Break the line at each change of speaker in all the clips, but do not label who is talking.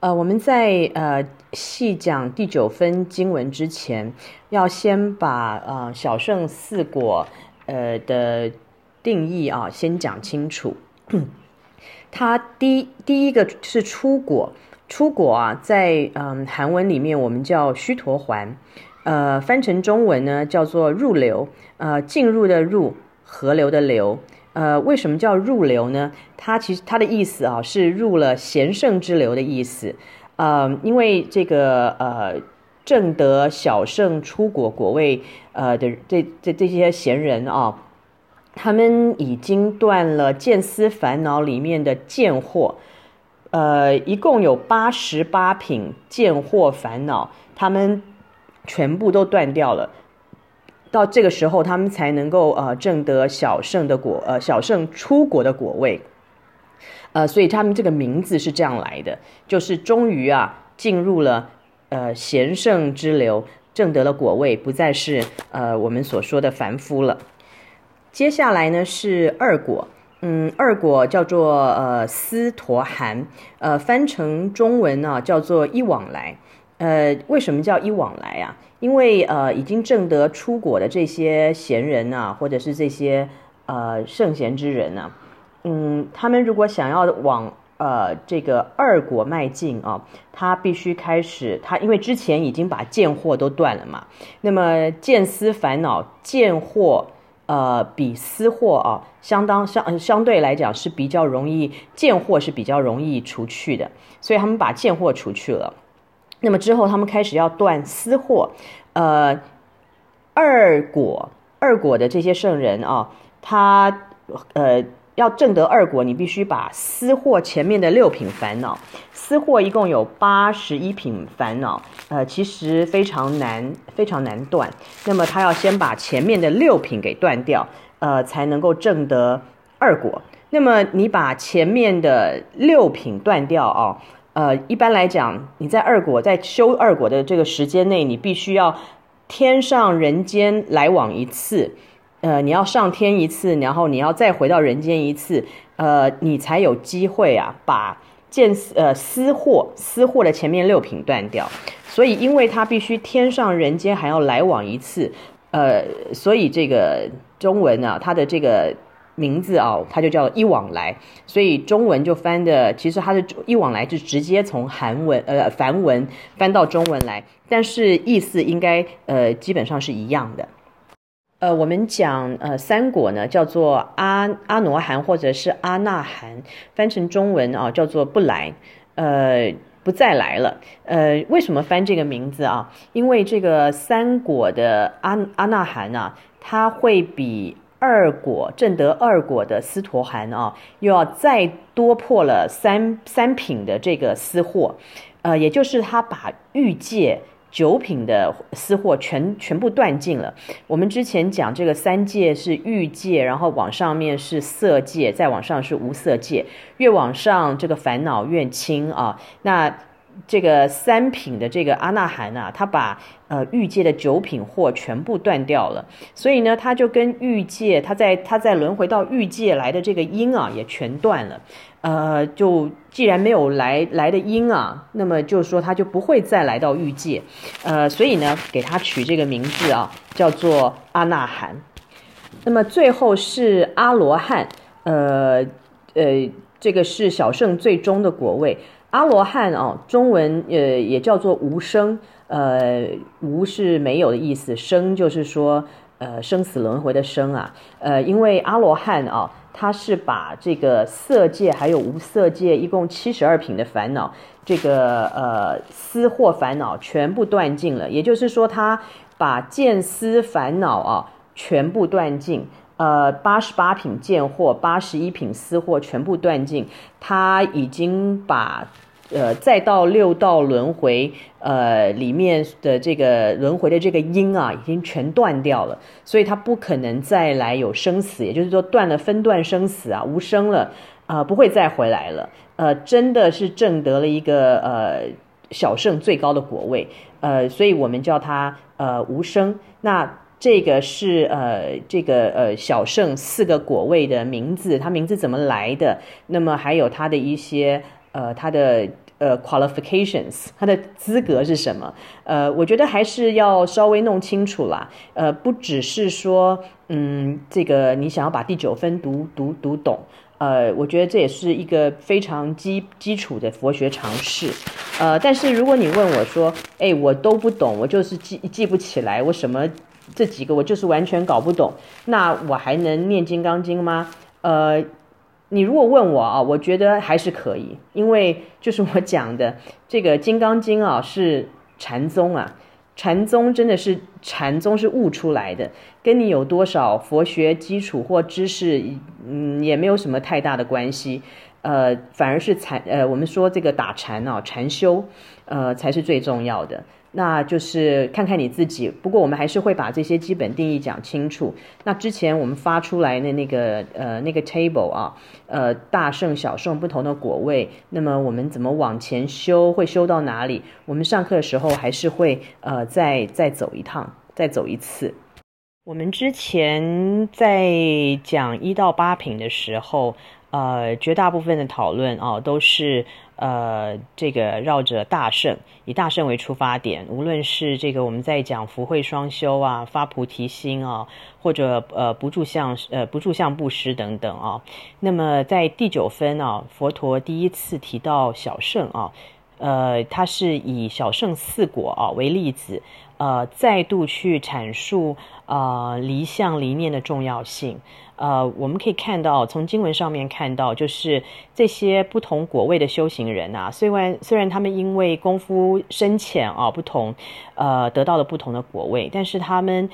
呃，我们在呃细讲第九分经文之前，要先把呃小圣四果呃的定义啊先讲清楚。它第第一个是出果，出果啊，在嗯韩文里面我们叫须陀洹，呃翻成中文呢叫做入流，呃进入的入，河流的流。呃，为什么叫入流呢？它其实它的意思啊，是入了贤圣之流的意思。呃，因为这个呃，正德小圣初果果位呃的这这这些贤人啊，他们已经断了见思烦恼里面的见惑，呃，一共有八十八品见惑烦恼，他们全部都断掉了。到这个时候，他们才能够呃证得小圣的果，呃小圣出果的果位，呃，所以他们这个名字是这样来的，就是终于啊进入了呃贤圣之流，证得了果位，不再是呃我们所说的凡夫了。接下来呢是二果，嗯，二果叫做呃斯陀含，呃翻成中文呢、叫做一往来。呃，为什么叫一往来啊？因为呃，已经证得出果的这些贤人啊，或者是这些呃圣贤之人呢、嗯，他们如果想要往呃这个二果迈进啊，他必须开始他，因为之前已经把贱货都断了嘛，那么见思烦恼贱货呃比思惑啊，相当相相对来讲是比较容易贱货是比较容易除去的，所以他们把贱货除去了。那么之后，他们开始要断私货，呃，二果二果的这些圣人啊，他呃要证得二果，你必须把私货前面的六品烦恼，私货一共有八十一品烦恼，呃，其实非常难，非常难断。那么他要先把前面的六品给断掉，呃，才能够证得二果。那么你把前面的六品断掉啊。呃，一般来讲，你在二果在修二果的这个时间内，你必须要天上人间来往一次，呃，你要上天一次，然后你要再回到人间一次，呃，你才有机会啊，把见呃私货私货的前面六品断掉。所以，因为他必须天上人间还要来往一次，呃，所以这个中文啊，它的这个。名字啊，它就叫一往来，所以中文就翻的，其实它的一往来就直接从韩文呃梵文翻到中文来，但是意思应该呃基本上是一样的。呃，我们讲呃三果呢叫做阿阿罗汉或者是阿那含，翻成中文啊叫做不来，呃不再来了。呃，为什么翻这个名字啊？因为这个三果的阿阿那含啊，它会比。二果正得二果的斯陀含啊，又要再多破了三三品的这个思惑，呃，也就是他把欲界九品的思惑全全部断尽了。我们之前讲这个三界是欲界，然后往上面是色界，再往上是无色界，越往上这个烦恼越轻啊。那这个三品的这个阿那含啊，他把呃欲界的九品货全部断掉了，所以呢，他就跟欲界，他在他在轮回到欲界来的这个因啊，也全断了。呃，就既然没有来来的因啊，那么就是说他就不会再来到欲界。呃，所以呢，给他取这个名字啊，叫做阿那含。那么最后是阿罗汉，呃呃，这个是小圣最终的果位。阿罗汉哦，中文呃也叫做无生，呃无是没有的意思，生就是说呃生死轮回的生啊，呃因为阿罗汉哦，他是把这个色界还有无色界一共七十二品的烦恼，这个呃思惑烦恼全部断尽了，也就是说他把见思烦恼啊全部断尽。呃，八十八品见惑，八十一品思惑全部断尽，他已经把呃再到六道轮回呃里面的这个轮回的这个因啊，已经全断掉了，所以他不可能再来有生死，也就是说断了分段生死啊，无生了啊，呃，不会再回来了。呃，真的是证得了一个呃小圣最高的果位，呃，所以我们叫他呃无生。那。这个是呃，这个呃小圣四个果位的名字，它名字怎么来的？那么还有它的一些呃，他的呃 qualifications，他的资格是什么？呃，我觉得还是要稍微弄清楚啦。呃，不只是说，嗯，这个你想要把第九分读读读懂，呃，我觉得这也是一个非常基基础的佛学常识。呃，但是如果你问我说，哎，我都不懂，我就是记记不起来，我什么这几个我就是完全搞不懂，那我还能念金刚经吗？呃。你如果问我啊，我觉得还是可以，因为就是我讲的这个《金刚经》啊，是禅宗啊，禅宗真的是禅宗是悟出来的，跟你有多少佛学基础或知识，嗯，也没有什么太大的关系，呃，反而是禅，呃，我们说这个打禅啊，禅修，呃，才是最重要的。那就是看看你自己，不过我们还是会把这些基本定义讲清楚。那之前我们发出来的那个呃那个 table 啊，呃大圣小圣不同的果位，那么我们怎么往前修，会修到哪里？我们上课的时候还是会呃再再走一趟，再走一次。我们之前在讲一到八品的时候，呃绝大部分的讨论啊都是。呃，这个绕着大圣，以大圣为出发点，无论是这个我们在讲福慧双修啊，发菩提心啊，或者呃不住相呃不住相布施等等啊，那么在第九分啊，佛陀第一次提到小圣啊，呃，他是以小圣四果啊为例子，呃，再度去阐述、呃、离相离念的重要性。呃，我们可以看到，从经文上面看到，就是这些不同果位的修行人啊，虽然虽然他们因为功夫深浅啊不同，呃，得到了不同的果位，但是他们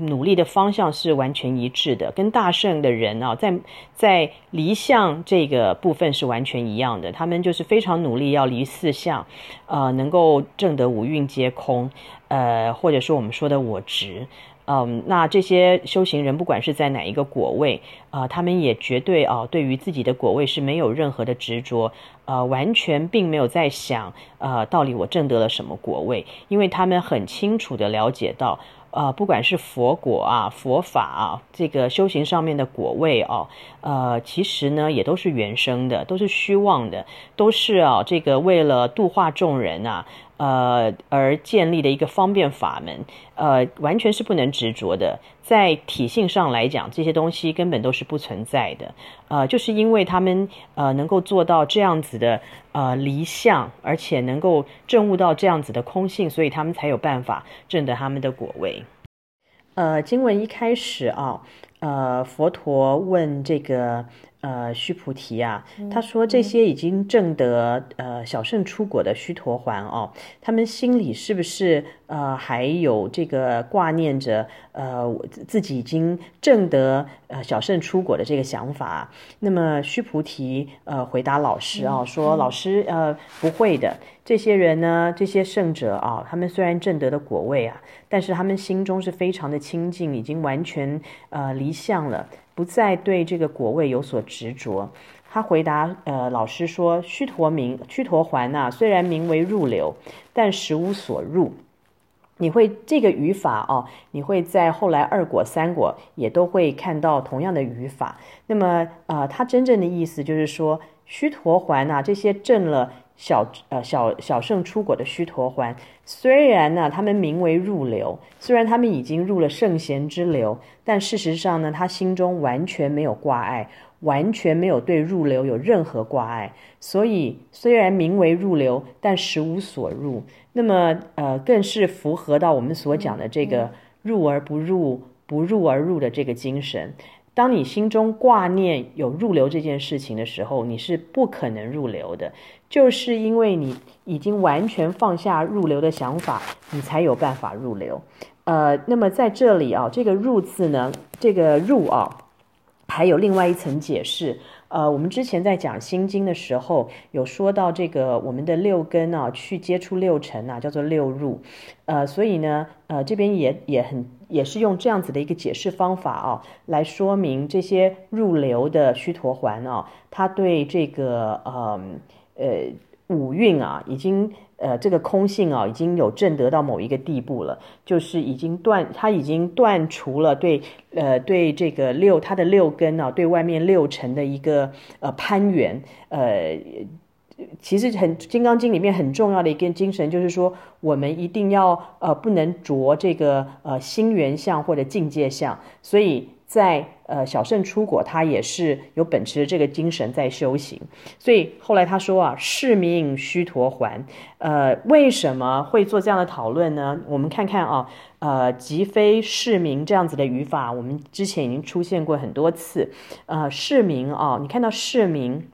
努力的方向是完全一致的，跟大圣的人啊，在在离相这个部分是完全一样的，他们就是非常努力要离四相，呃，能够证得五蕴皆空，呃，或者说我们说的我执。嗯，那这些修行人不管是在哪一个果位，啊、呃，他们也绝对啊、呃，对于自己的果位是没有任何的执着，呃，完全并没有在想，呃，到底我证得了什么果位，因为他们很清楚地了解到，呃，不管是佛果啊、佛法啊，这个修行上面的果位哦，呃，其实呢也都是原生的，都是虚妄的，都是啊，这个为了度化众人啊。呃，而建立的一个方便法门，呃，完全是不能执着的。在体性上来讲，这些东西根本都是不存在的。呃，就是因为他们呃能够做到这样子的呃离相，而且能够证悟到这样子的空性，所以他们才有办法证得他们的果位。呃，经文一开始啊，呃，佛陀问这个。呃，须菩提啊，他说这些已经证得呃小圣出果的须陀环哦，他们心里是不是呃还有这个挂念着呃自己已经证得呃小圣出果的这个想法？那么须菩提呃回答老师啊，说老师呃不会的，这些人呢，这些圣者啊，他们虽然证得的果位啊，但是他们心中是非常的清净，已经完全呃离相了。不再对这个果位有所执着，他回答呃老师说：须陀名须陀洹呐，虽然名为入流，但实无所入。你会这个语法哦，你会在后来二果三果也都会看到同样的语法。那么呃，他真正的意思就是说，须陀洹呐，这些证了。小呃小小圣出果的须陀洹，虽然呢，他们名为入流，虽然他们已经入了圣贤之流，但事实上呢，他心中完全没有挂碍，完全没有对入流有任何挂碍。所以虽然名为入流，但实无所入。那么呃，更是符合到我们所讲的这个入而不入，不入而入的这个精神。当你心中挂念有入流这件事情的时候，你是不可能入流的，就是因为你已经完全放下入流的想法，你才有办法入流。呃，那么在这里啊，这个入字呢，这个入啊，还有另外一层解释。呃，我们之前在讲心经的时候，有说到这个我们的六根啊，去接触六尘啊，叫做六入。呃，所以呢，呃，这边也也很。也是用这样子的一个解释方法啊，来说明这些入流的须陀环啊，它对这个呃呃五蕴啊，已经呃这个空性啊，已经有证得到某一个地步了，就是已经断，他已经断除了对呃对这个六他的六根啊，对外面六尘的一个呃攀缘呃。其实很《金刚经》里面很重要的一个精神，就是说我们一定要呃不能着这个呃心缘相或者境界相，所以在呃小圣出果，他也是有秉持这个精神在修行。所以后来他说啊，是名须陀洹。呃，为什么会做这样的讨论呢？我们看看啊，呃，即非是名这样子的语法，我们之前已经出现过很多次。呃，是名啊，你看到是名。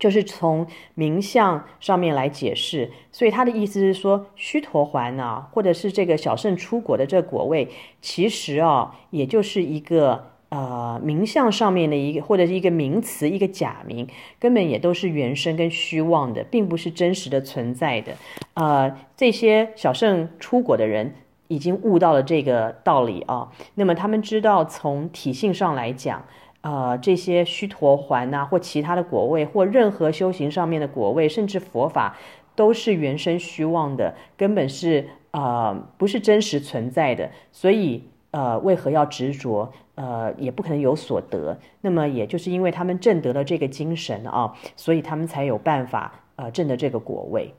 就是从名相上面来解释，所以他的意思是说，须陀洹啊，或者是这个小圣出果的这果位，其实啊，也就是一个呃名相上面的一个，或者是一个名词，一个假名，根本也都是原生跟虚妄的，并不是真实的存在的。呃，这些小圣出国的人已经悟到了这个道理啊，那么他们知道从体性上来讲。呃，这些须陀洹呐，或其他的果位，或任何修行上面的果位，甚至佛法，都是原生虚妄的，根本是呃不是真实存在的。所以呃，为何要执着？呃，也不可能有所得。那么，也就是因为他们证得了这个精神啊，所以他们才有办法呃证得这个果位。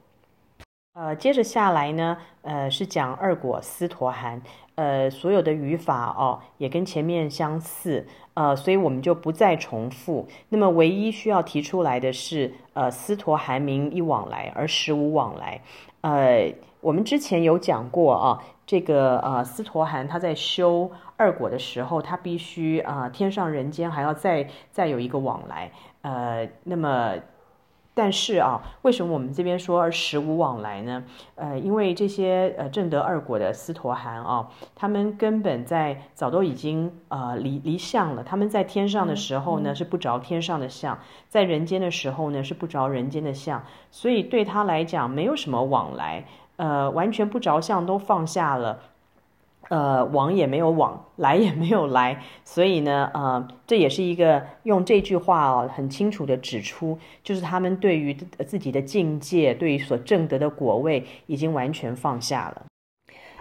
呃，接着下来呢，呃，是讲二果斯陀含。呃，所有的语法哦，也跟前面相似，呃，所以我们就不再重复。那么，唯一需要提出来的是，呃，斯陀含名一往来，而实无往来。呃，我们之前有讲过啊，这个呃，斯陀含他在修二果的时候，他必须啊、呃，天上人间还要再再有一个往来。呃，那么。但是啊，为什么我们这边说而实无往来呢？呃，因为这些呃正德二果的斯陀含啊，他们根本在早都已经呃离离相了。他们在天上的时候呢，是不着天上的相；在人间的时候呢，是不着人间的相。所以对他来讲，没有什么往来，呃，完全不着相都放下了。呃，往也没有往，来也没有来，所以呢，呃，这也是一个用这句话哦，很清楚地指出，就是他们对于自己的境界，对于所证得的果位，已经完全放下了。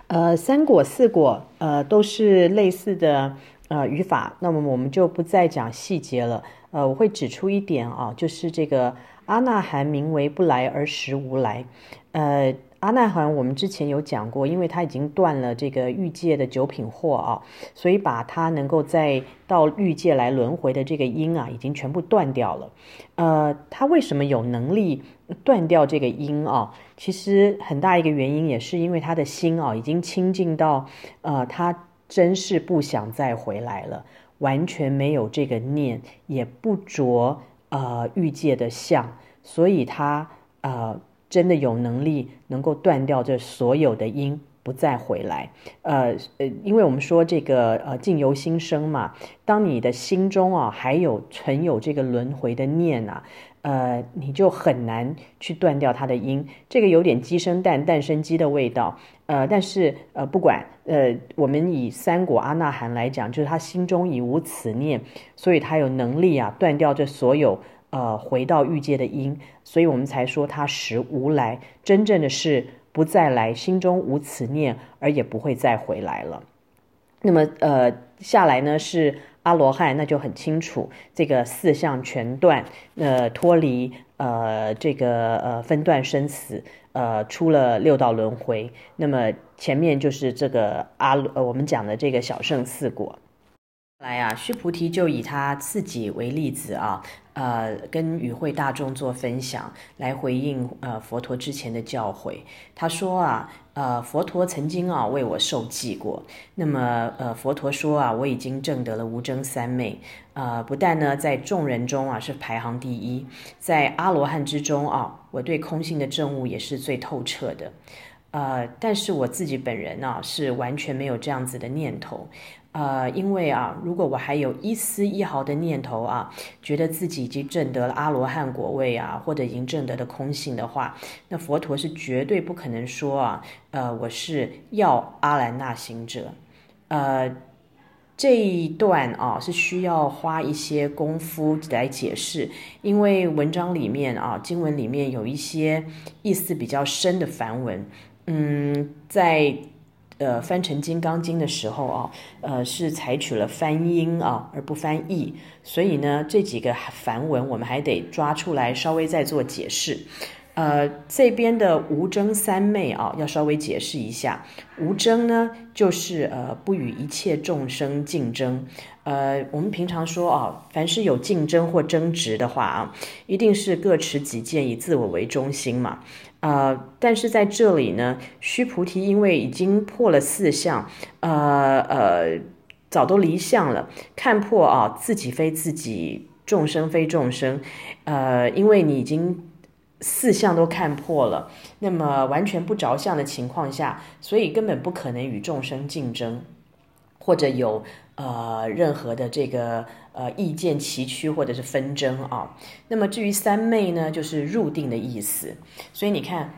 呃，三果四果，呃，都是类似的呃语法，那么我们就不再讲细节了。呃，我会指出一点啊，就是这个阿那含名为不来而实无来，呃。阿那含，我们之前有讲过，因为他已经断了这个欲界的九品惑啊，所以把他能够再到欲界来轮回的这个因啊，已经全部断掉了。呃，他为什么有能力断掉这个因啊？其实很大一个原因也是因为他的心啊，已经清净到，呃，他真是不想再回来了，完全没有这个念，也不着呃欲界的相，所以他呃。真的有能力能够断掉这所有的因，不再回来。呃呃，因为我们说这个呃境由心生嘛，当你的心中啊还有存有这个轮回的念啊，呃，你就很难去断掉它的因。这个有点鸡生蛋，蛋生鸡的味道。呃，但是呃不管呃，我们以三果阿那含来讲，就是他心中已无此念，所以他有能力啊断掉这所有。呃，回到欲界的因，所以我们才说他实无来，真正的是不再来，心中无此念，而也不会再回来了。那么，呃，下来呢是阿罗汉，那就很清楚，这个四相全断，呃，脱离呃这个呃分段生死，呃，出了六道轮回。那么前面就是这个阿呃我们讲的这个小圣四果。来啊，须菩提就以他自己为例子啊。呃，跟与会大众做分享，来回应呃佛陀之前的教诲。他说啊，呃，佛陀曾经啊为我受记过。那么呃，佛陀说啊，我已经证得了无争三昧。呃，不但呢在众人中啊是排行第一，在阿罗汉之中啊，我对空性的证悟也是最透彻的。呃，但是我自己本人呢、啊，是完全没有这样子的念头。呃，因为啊，如果我还有一丝一毫的念头啊，觉得自己已经证得了阿罗汉果位啊，或者已经证得的空性的话，那佛陀是绝对不可能说啊，呃，我是要阿兰那行者。呃，这一段啊是需要花一些功夫来解释，因为文章里面啊，经文里面有一些意思比较深的梵文，嗯，在。呃翻成《金刚经》的时候啊，呃是采取了翻音啊而不翻译，所以呢这几个梵文我们还得抓出来稍微再做解释。呃，这边的无争三昧啊，要稍微解释一下。无争呢，就是呃不与一切众生竞争。呃，我们平常说啊，凡是有竞争或争执的话啊，一定是各持己见，以自我为中心嘛。呃，但是在这里呢，须菩提因为已经破了四相，呃呃，早都离相了，看破啊自己非自己，众生非众生。呃，因为你已经。四相都看破了，那么完全不着相的情况下，所以根本不可能与众生竞争，或者有呃任何的这个呃意见崎岖或者是纷争啊。那么至于三昧呢，就是入定的意思。所以你看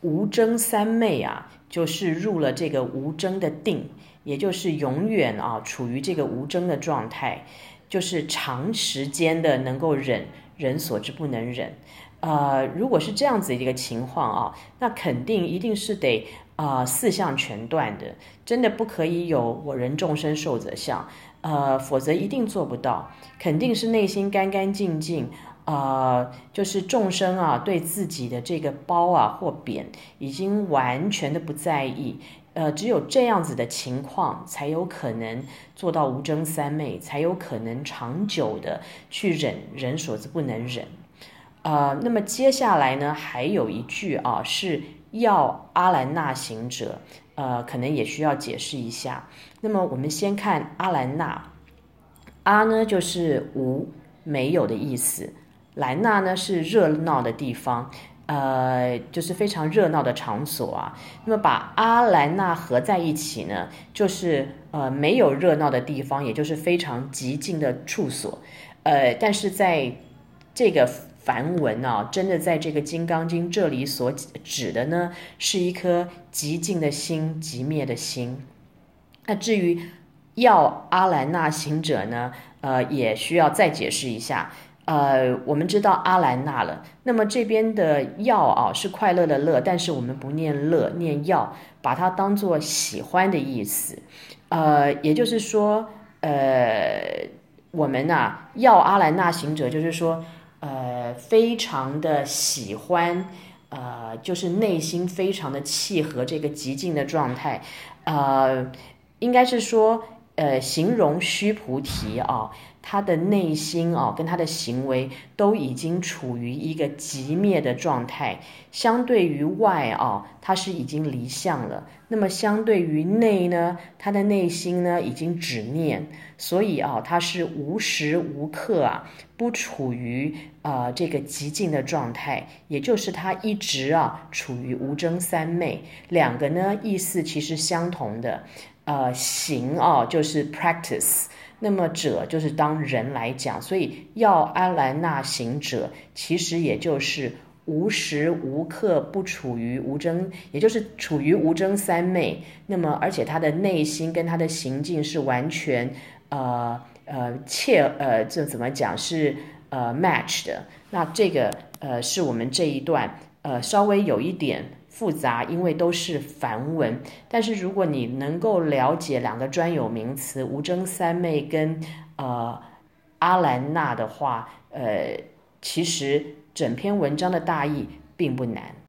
无争三昧啊，就是入了这个无争的定，也就是永远啊处于这个无争的状态，就是长时间的能够忍人所之不能忍。呃，如果是这样子一个情况啊，那肯定一定是得啊、呃、四项全断的，真的不可以有我人众生寿者相，呃，否则一定做不到。肯定是内心干干净净，啊、就是众生啊对自己的这个褒啊或贬已经完全的不在意，呃，只有这样子的情况才有可能做到无争三昧，才有可能长久的去忍人所不能忍。呃，那么接下来呢，还有一句啊，是要阿兰纳行者，呃，可能也需要解释一下。那么我们先看阿兰纳，阿呢就是无没有的意思，兰纳呢是热闹的地方，呃，就是非常热闹的场所啊。那么把阿兰那合在一起呢，就是呃没有热闹的地方，也就是非常寂静的处所。呃，但是在这个。梵文啊，真的在这个《金刚经》这里所指的呢，是一颗极静的心，极灭的心。那至于要阿兰那行者呢，呃，也需要再解释一下。呃，我们知道阿兰那了，那么这边的要啊是快乐的乐，但是我们不念乐，念要，把它当做喜欢的意思。呃，也就是说，呃，我们呐要阿兰那行者，就是说。呃，非常的喜欢，呃，就是内心非常的契合这个极静的状态，呃，应该是说，呃，形容须菩提啊。他的内心啊，跟他的行为都已经处于一个极灭的状态。相对于外啊，他是已经离相了。那么相对于内呢，他的内心呢已经止念，所以啊，他是无时无刻啊不处于啊、呃、这个极静的状态。也就是他一直啊处于无争三昧，两个呢意思其实相同的。呃，行哦就是 practice。那么者就是当人来讲，所以要阿兰那行者，其实也就是无时无刻不处于无争，也就是处于无争三昧。那么而且他的内心跟他的行径是完全呃呃切呃这怎么讲是呃 match 的。那这个呃是我们这一段呃稍微有一点。复杂，因为都是梵文。但是如果你能够了解两个专有名词无争三昧跟呃阿兰娜的话，呃，其实整篇文章的大意并不难。